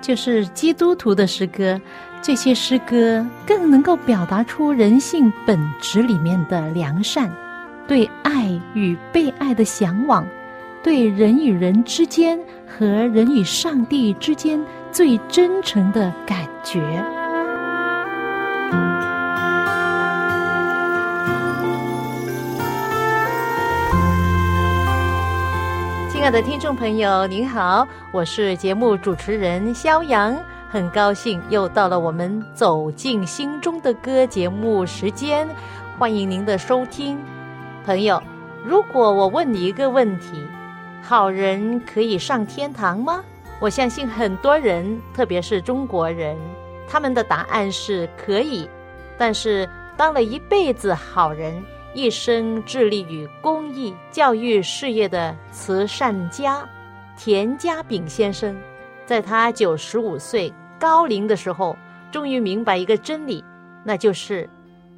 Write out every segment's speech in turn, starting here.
就是基督徒的诗歌。这些诗歌更能够表达出人性本质里面的良善，对爱与被爱的向往，对人与人之间和人与上帝之间最真诚的感觉。爱的听众朋友，您好，我是节目主持人肖阳。很高兴又到了我们走进心中的歌节目时间，欢迎您的收听，朋友。如果我问你一个问题：好人可以上天堂吗？我相信很多人，特别是中国人，他们的答案是可以。但是当了一辈子好人，一生致力于公益教育事业的慈善家田家炳先生。在他九十五岁高龄的时候，终于明白一个真理，那就是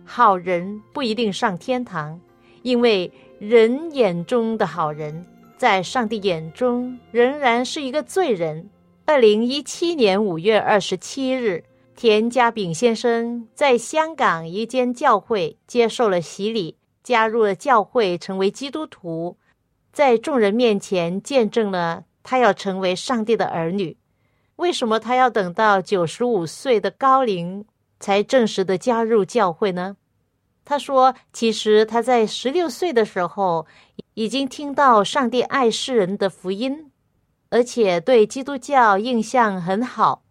好人不一定上天堂，因为人眼中的好人，在上帝眼中仍然是一个罪人。二零一七年五月二十七日，田家炳先生在香港一间教会接受了洗礼，加入了教会，成为基督徒，在众人面前见证了他要成为上帝的儿女。为什么他要等到九十五岁的高龄才正式的加入教会呢？他说：“其实他在十六岁的时候已经听到上帝爱世人的福音，而且对基督教印象很好。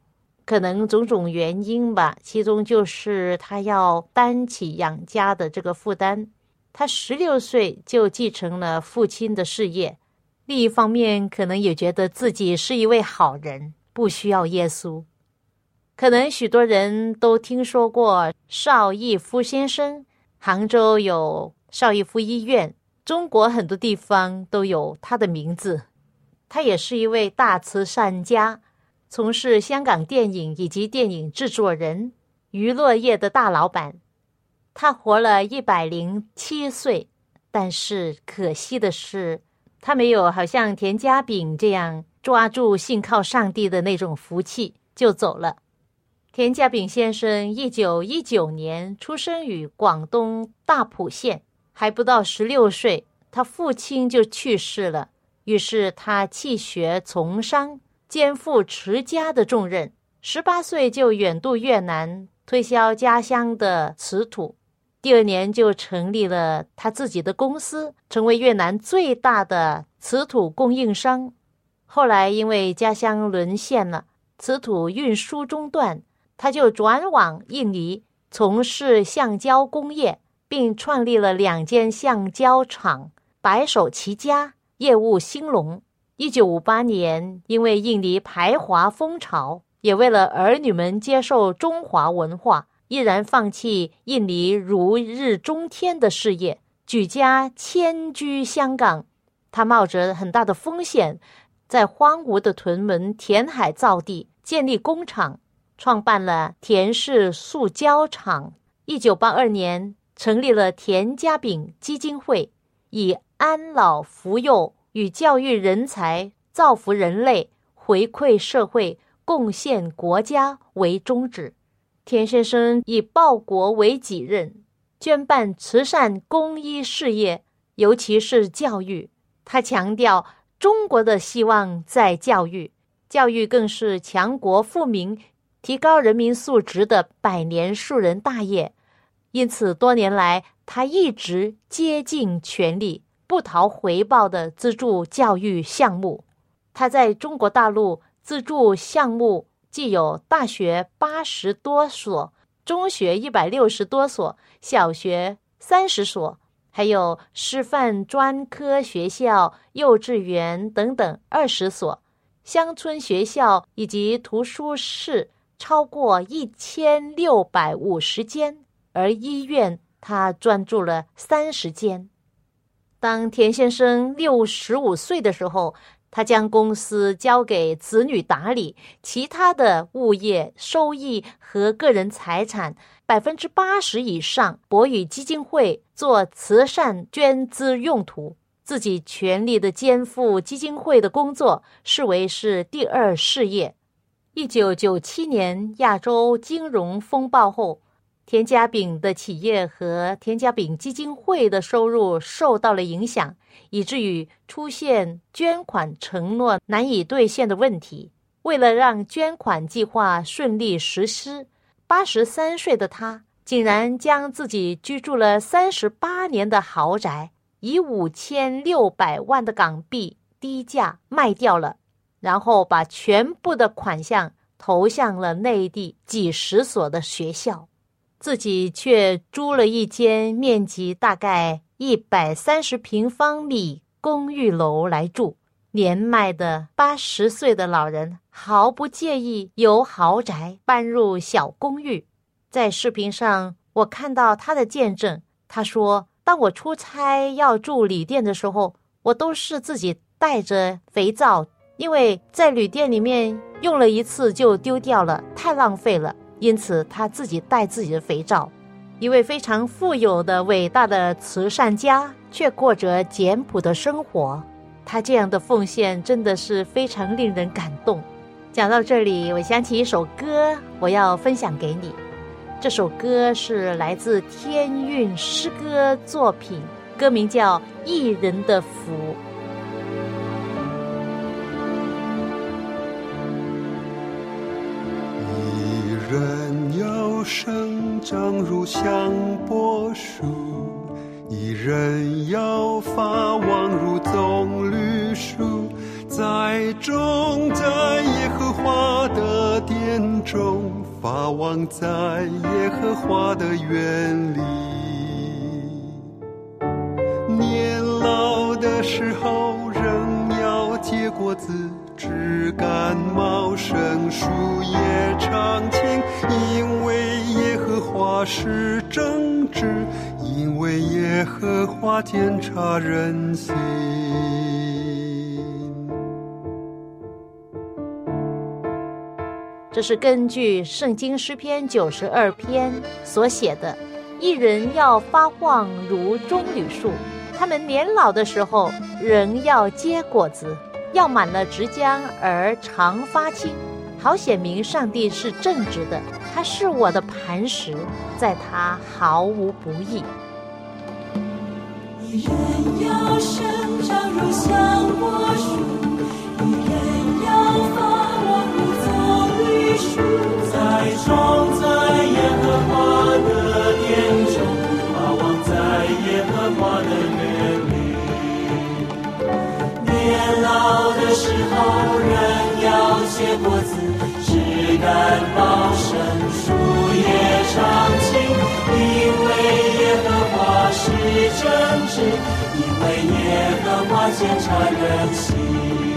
可能种种原因吧，其中就是他要担起养家的这个负担。他十六岁就继承了父亲的事业，另一方面可能也觉得自己是一位好人。”不需要耶稣，可能许多人都听说过邵逸夫先生。杭州有邵逸夫医院，中国很多地方都有他的名字。他也是一位大慈善家，从事香港电影以及电影制作人、娱乐业的大老板。他活了一百零七岁，但是可惜的是，他没有好像田家炳这样。抓住信靠上帝的那种福气，就走了。田家炳先生一九一九年出生于广东大埔县，还不到十六岁，他父亲就去世了。于是他弃学从商，肩负持家的重任。十八岁就远渡越南，推销家乡的瓷土。第二年就成立了他自己的公司，成为越南最大的瓷土供应商。后来因为家乡沦陷了，瓷土运输中断，他就转往印尼从事橡胶工业，并创立了两间橡胶厂，白手起家，业务兴隆。一九五八年，因为印尼排华风潮，也为了儿女们接受中华文化，毅然放弃印尼如日中天的事业，举家迁居香港。他冒着很大的风险。在荒芜的屯门填海造地，建立工厂，创办了田氏塑胶厂。一九八二年，成立了田家炳基金会，以安老扶幼与教育人才、造福人类、回馈社会、贡献国家为宗旨。田先生以报国为己任，捐办慈善公益事业，尤其是教育。他强调。中国的希望在教育，教育更是强国富民、提高人民素质的百年树人大业。因此，多年来他一直竭尽全力、不讨回报的资助教育项目。他在中国大陆资助项目既有大学八十多所、中学一百六十多所、小学三十所。还有师范专科学校、幼稚园等等二十所，乡村学校以及图书室超过一千六百五十间，而医院他专注了三十间。当田先生六十五岁的时候，他将公司交给子女打理，其他的物业收益和个人财产百分之八十以上博与基金会做慈善捐资用途，自己全力的肩负基金会的工作，视为是第二事业。一九九七年亚洲金融风暴后，田家炳的企业和田家炳基金会的收入受到了影响。以至于出现捐款承诺难以兑现的问题。为了让捐款计划顺利实施，八十三岁的他竟然将自己居住了三十八年的豪宅以五千六百万的港币低价卖掉了，然后把全部的款项投向了内地几十所的学校，自己却租了一间面积大概。一百三十平方米公寓楼来住，年迈的八十岁的老人毫不介意由豪宅搬入小公寓。在视频上，我看到他的见证。他说：“当我出差要住旅店的时候，我都是自己带着肥皂，因为在旅店里面用了一次就丢掉了，太浪费了。因此，他自己带自己的肥皂。”一位非常富有的伟大的慈善家，却过着简朴的生活。他这样的奉献真的是非常令人感动。讲到这里，我想起一首歌，我要分享给你。这首歌是来自天韵诗歌作品，歌名叫《一人的福》。人要生。长如香柏树，一人要发旺如棕榈树，栽种在耶和华的殿中，发旺在耶和华的园里。年老的时候仍要结果子，枝干茂盛，树叶常青，因为。耶和华是正直，因为耶和华检察人心。这是根据圣经诗篇九十二篇所写的。一人要发旺如棕榈树，他们年老的时候仍要结果子，要满了直浆而常发青。好显明上帝是正直的，他是我的磐石，在他毫无不义。一人要生长如香柏树，一人要发旺如棕榈树，栽种在耶和华老的时候，人要结果子。干茂盛，树叶长青，因为耶和华是正直，因为耶和华检察人心。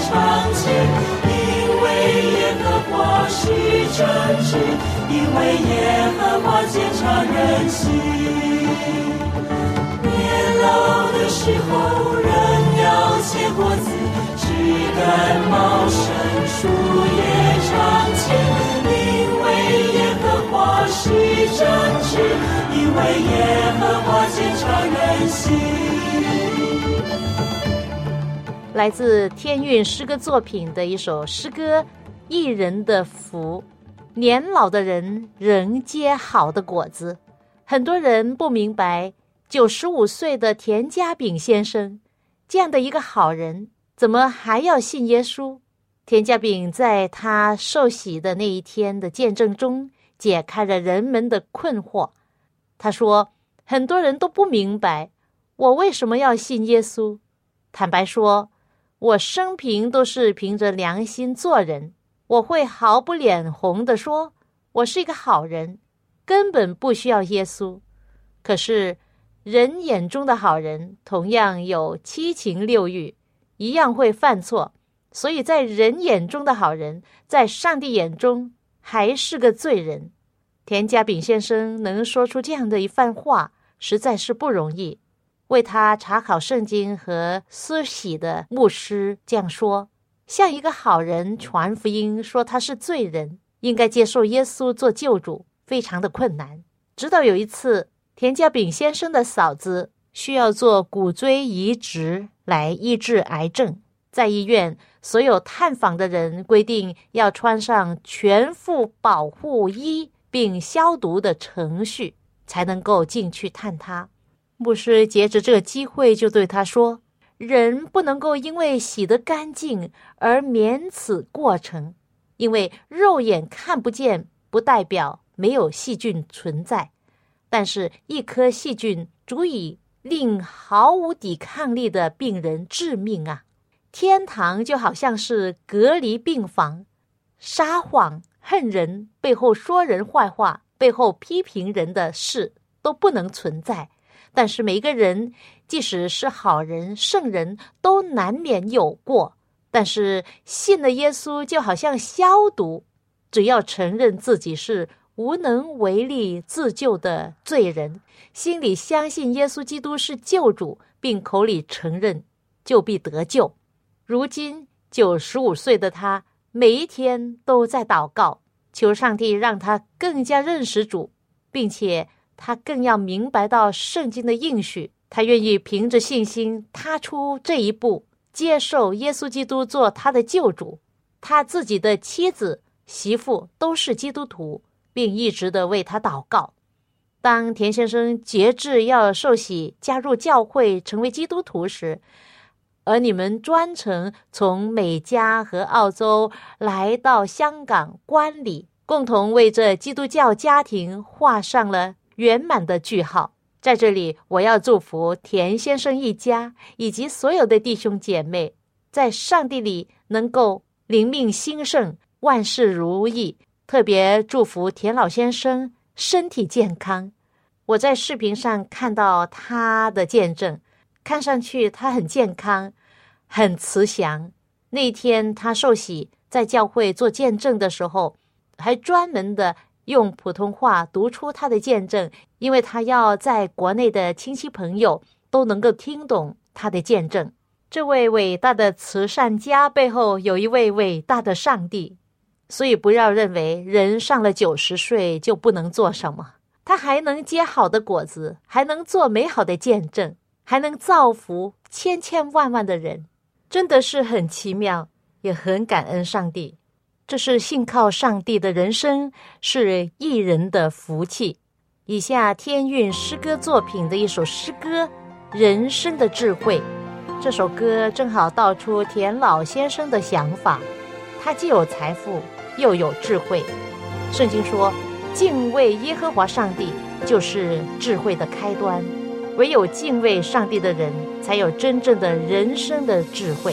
叶常青，因为耶和华是正直。因为耶和华检察人心，年老的时候人要结果子，枝根茂盛，树叶常青。因为耶和华是真实，因为耶和华坚察人心。来自天韵诗歌作品的一首诗歌《一人的福》，年老的人仍结好的果子。很多人不明白，九十五岁的田家炳先生这样的一个好人，怎么还要信耶稣？田家炳在他受洗的那一天的见证中，解开了人们的困惑。他说：“很多人都不明白，我为什么要信耶稣。坦白说。”我生平都是凭着良心做人，我会毫不脸红的说，我是一个好人，根本不需要耶稣。可是，人眼中的好人同样有七情六欲，一样会犯错，所以在人眼中的好人，在上帝眼中还是个罪人。田家炳先生能说出这样的一番话，实在是不容易。为他查考圣经和施洗的牧师这样说：向一个好人传福音，说他是罪人，应该接受耶稣做救主，非常的困难。直到有一次，田家炳先生的嫂子需要做骨椎移植来医治癌症，在医院，所有探访的人规定要穿上全副保护衣并消毒的程序，才能够进去探他。牧师借着这个机会就对他说：“人不能够因为洗得干净而免此过程，因为肉眼看不见不代表没有细菌存在，但是一颗细菌足以令毫无抵抗力的病人致命啊！天堂就好像是隔离病房，撒谎、恨人、背后说人坏话、背后批评人的事都不能存在。”但是每个人，即使是好人、圣人，都难免有过。但是信了耶稣，就好像消毒，只要承认自己是无能为力自救的罪人，心里相信耶稣基督是救主，并口里承认，就必得救。如今九十五岁的他，每一天都在祷告，求上帝让他更加认识主，并且。他更要明白到圣经的应许，他愿意凭着信心踏出这一步，接受耶稣基督做他的救主。他自己的妻子、媳妇都是基督徒，并一直的为他祷告。当田先生节制要受洗、加入教会、成为基督徒时，而你们专程从美加和澳洲来到香港观礼，共同为这基督教家庭画上了。圆满的句号，在这里，我要祝福田先生一家以及所有的弟兄姐妹，在上帝里能够灵命兴盛，万事如意。特别祝福田老先生身体健康。我在视频上看到他的见证，看上去他很健康，很慈祥。那天他受洗在教会做见证的时候，还专门的。用普通话读出他的见证，因为他要在国内的亲戚朋友都能够听懂他的见证。这位伟大的慈善家背后有一位伟大的上帝，所以不要认为人上了九十岁就不能做什么，他还能结好的果子，还能做美好的见证，还能造福千千万万的人，真的是很奇妙，也很感恩上帝。这是信靠上帝的人生，是艺人的福气。以下天韵诗歌作品的一首诗歌《人生的智慧》，这首歌正好道出田老先生的想法。他既有财富，又有智慧。圣经说，敬畏耶和华上帝就是智慧的开端。唯有敬畏上帝的人，才有真正的人生的智慧。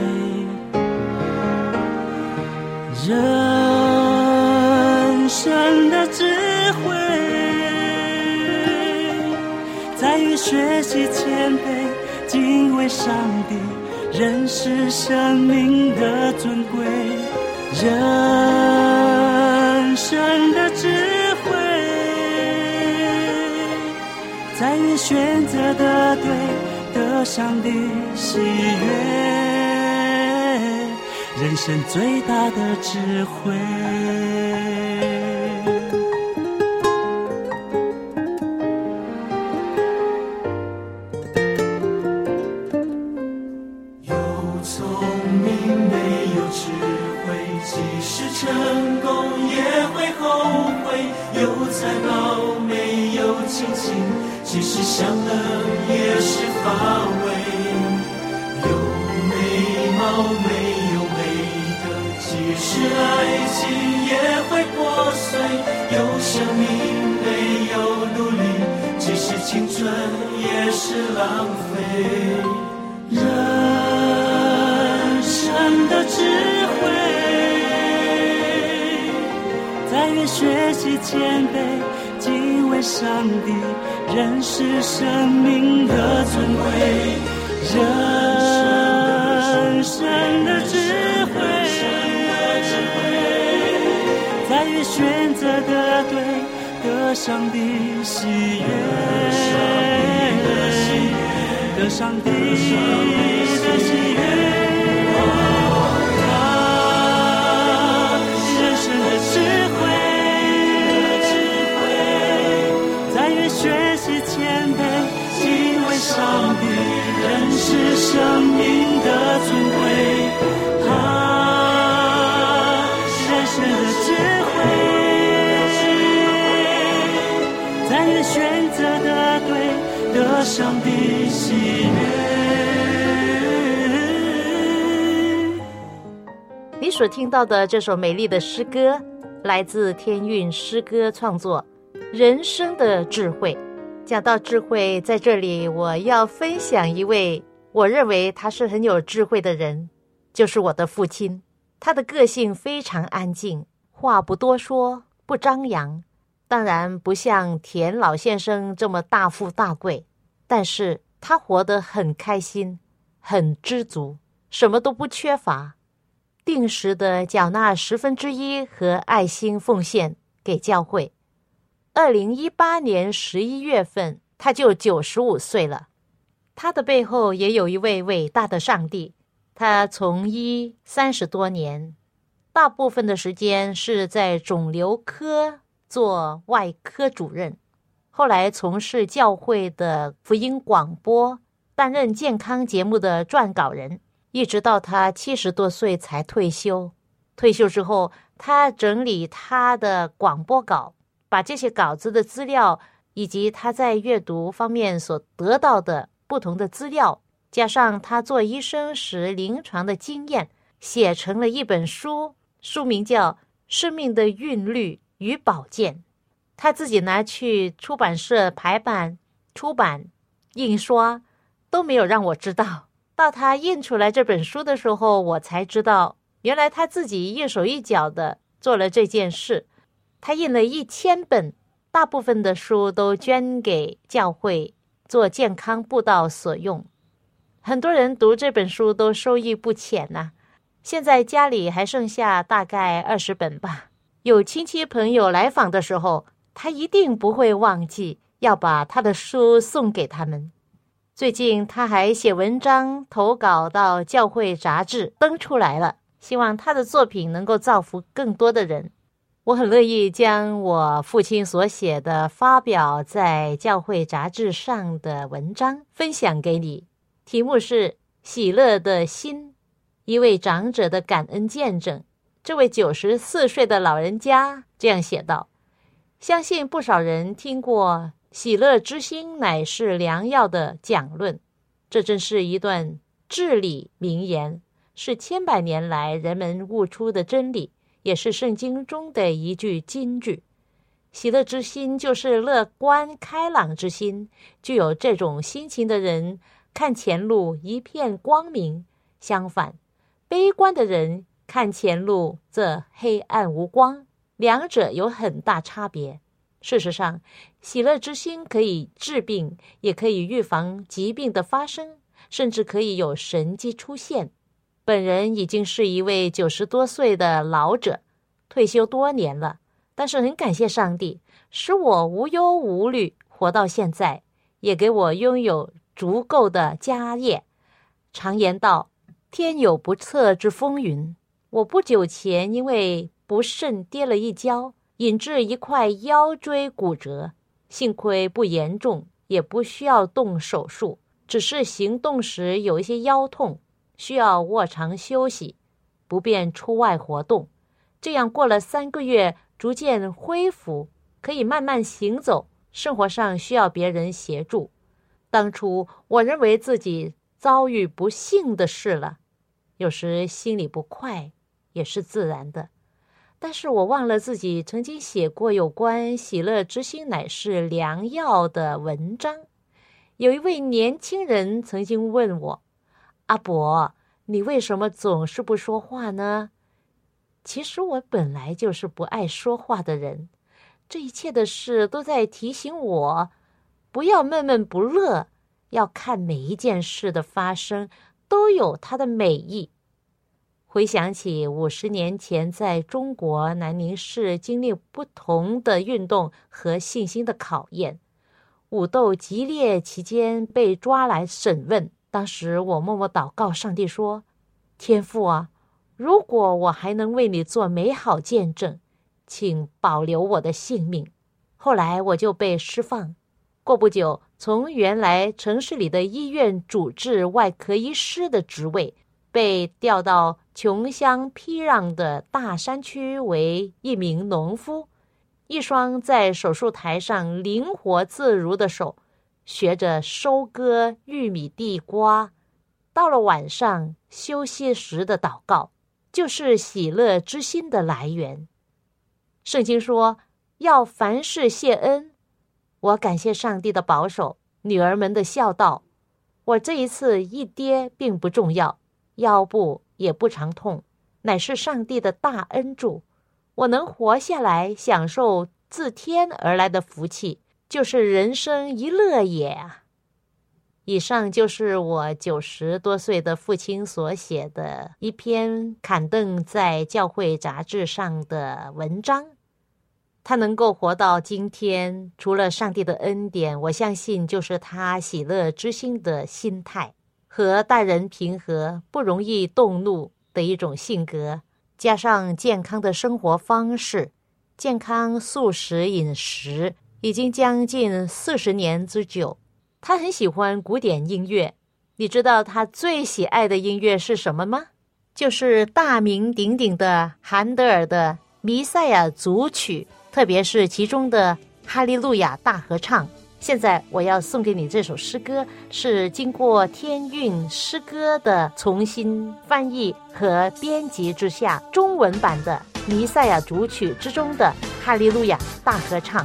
人生的智慧，在于学习谦卑，敬畏上帝，认识生命的尊贵。人生的智慧，在于选择的对，得上帝喜悦。人生最大的智慧。破碎；有生命没有努力，即使青春也是浪费。人生的智慧，在于学习谦卑，敬畏上帝，认识生命的尊贵。人生的智慧，在于选择的对，得上帝喜悦。得上帝的喜悦，啊，人生的智慧，在于学习谦卑，敬畏上帝，认识生命的尊贵，对。得上帝喜悦。你所听到的这首美丽的诗歌，来自天韵诗歌创作《人生的智慧》。讲到智慧，在这里我要分享一位我认为他是很有智慧的人，就是我的父亲。他的个性非常安静，话不多说，不张扬。当然不像田老先生这么大富大贵，但是他活得很开心，很知足，什么都不缺乏，定时的缴纳十分之一和爱心奉献给教会。二零一八年十一月份，他就九十五岁了。他的背后也有一位伟大的上帝。他从医三十多年，大部分的时间是在肿瘤科做外科主任，后来从事教会的福音广播，担任健康节目的撰稿人，一直到他七十多岁才退休。退休之后，他整理他的广播稿，把这些稿子的资料以及他在阅读方面所得到的不同的资料。加上他做医生时临床的经验，写成了一本书，书名叫《生命的韵律与保健》。他自己拿去出版社排版、出版、印刷，都没有让我知道。到他印出来这本书的时候，我才知道，原来他自己一手一脚的做了这件事。他印了一千本，大部分的书都捐给教会做健康布道所用。很多人读这本书都受益不浅呐、现在家里还剩下大概二十本吧。有亲戚朋友来访的时候，他一定不会忘记要把他的书送给他们。最近他还写文章投稿到教会杂志登出来了，希望他的作品能够造福更多的人。我很乐意将我父亲所写的发表在教会杂志上的文章分享给你。题目是《喜乐的心》，一位长者的感恩见证。这位九十四岁的老人家这样写道：“相信不少人听过‘喜乐之心乃是良药’的讲论，这真是一段至理名言，是千百年来人们悟出的真理，也是圣经中的一句金句。喜乐之心就是乐观开朗之心，具有这种心情的人。”看前路一片光明，相反，悲观的人看前路则黑暗无光，两者有很大差别。事实上，喜乐之心可以治病，也可以预防疾病的发生，甚至可以有神迹出现。本人已经是一位九十多岁的老者，退休多年了，但是很感谢上帝，使我无忧无虑活到现在，也给我拥有足够的家业。常言道：“天有不测之风云。”我不久前因为不慎跌了一跤，引致一块腰椎骨折，幸亏不严重，也不需要动手术，只是行动时有一些腰痛。需要卧床休息，不便出外活动。这样过了三个月，逐渐恢复，可以慢慢行走。生活上需要别人协助。当初我认为自己遭遇不幸的事了，有时心里不快也是自然的。但是我忘了自己曾经写过有关“喜乐之心乃是良药”的文章。有一位年轻人曾经问我。阿伯，你为什么总是不说话呢？其实我本来就是不爱说话的人，这一切的事都在提醒我，不要闷闷不乐，要看每一件事的发生都有它的美意。回想起五十年前在中国南宁市经历不同的运动和信心的考验，武斗激烈期间被抓来审问。当时我默默祷告，上帝说：“天父啊，如果我还能为你做美好见证，请保留我的性命。”后来我就被释放。过不久，从原来城市里的医院主治外科医师的职位，被调到穷乡僻壤的大山区为一名农夫。一双在手术台上灵活自如的手。学着收割玉米、地瓜，到了晚上休息时的祷告，就是喜乐之心的来源。圣经说要凡事谢恩。我感谢上帝的保守，女儿们的孝道。我这一次一跌并不重要，腰部也不常痛，乃是上帝的大恩助。我能活下来，享受自天而来的福气。就是人生一乐也啊！以上就是我九十多岁的父亲所写的一篇刊登在教会杂志上的文章。他能够活到今天，除了上帝的恩典，我相信就是他喜乐之心的心态和待人平和、不容易动怒的一种性格，加上健康的生活方式、健康素食饮食。已经将近四十年之久，他很喜欢古典音乐。你知道他最喜爱的音乐是什么吗？就是大名鼎鼎的韩德尔的《弥赛亚》组曲，特别是其中的《哈利路亚》大合唱。现在我要送给你这首诗歌，是经过天韵诗歌的重新翻译和编辑之下，中文版的《弥赛亚》主曲之中的《哈利路亚》大合唱。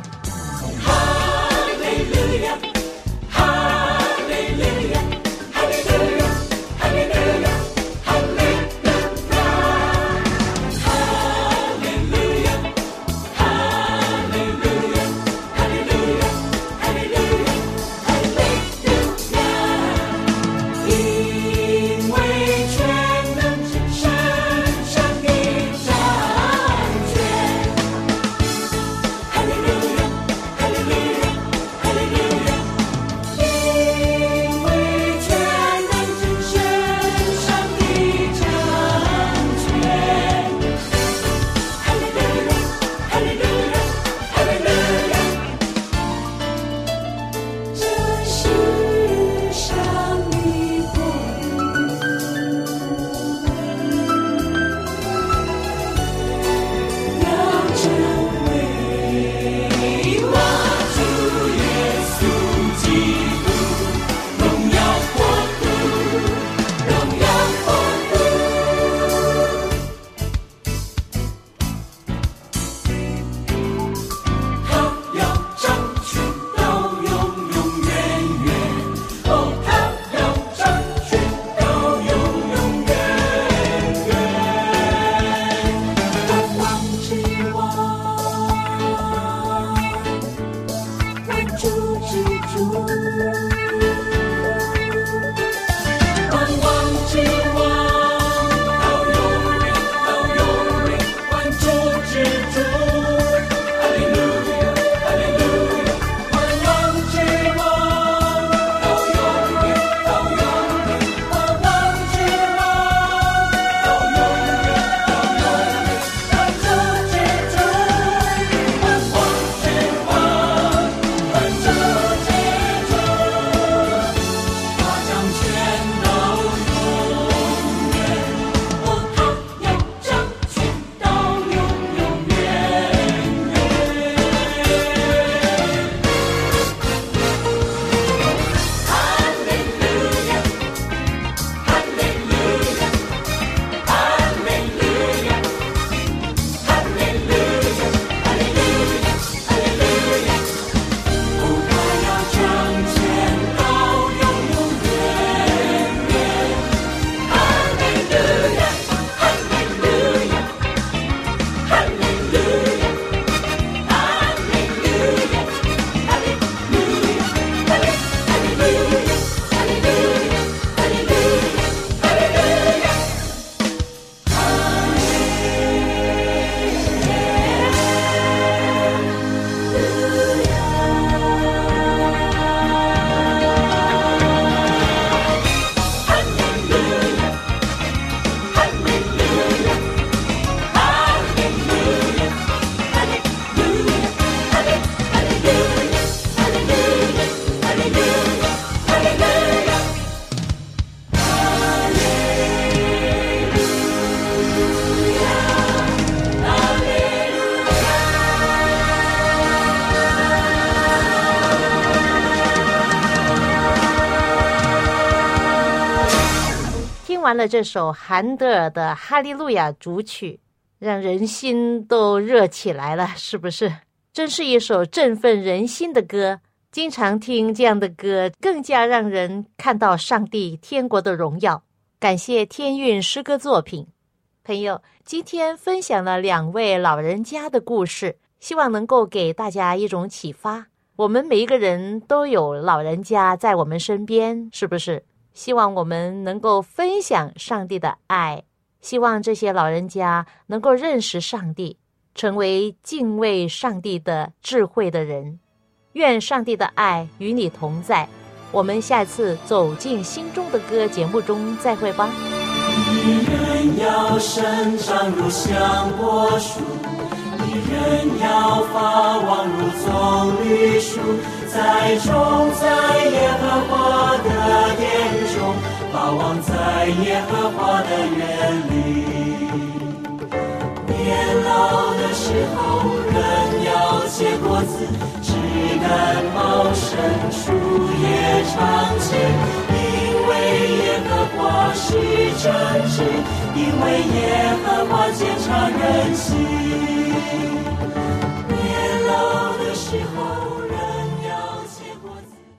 完了这首韩德尔的《哈利路亚》主曲，让人心都热起来了，是不是？真是一首振奋人心的歌。经常听这样的歌，更加让人看到上帝天国的荣耀。感谢天韵诗歌作品，朋友，今天分享了两位老人家的故事，希望能够给大家一种启发。我们每一个人都有老人家在我们身边，是不是？希望我们能够分享上帝的爱，希望这些老人家能够认识上帝，成为敬畏上帝的智慧的人。愿上帝的爱与你同在。我们下次走进心中的歌节目中再会吧。一人要生长如香柏树，人要发旺如棕榈树，栽种在耶和华的殿中，发旺在耶和华的园里。年老的时候，人要结果子。枝干茂盛，树叶长青，耶和华是正直，因为耶和华检察人心。年老的时候。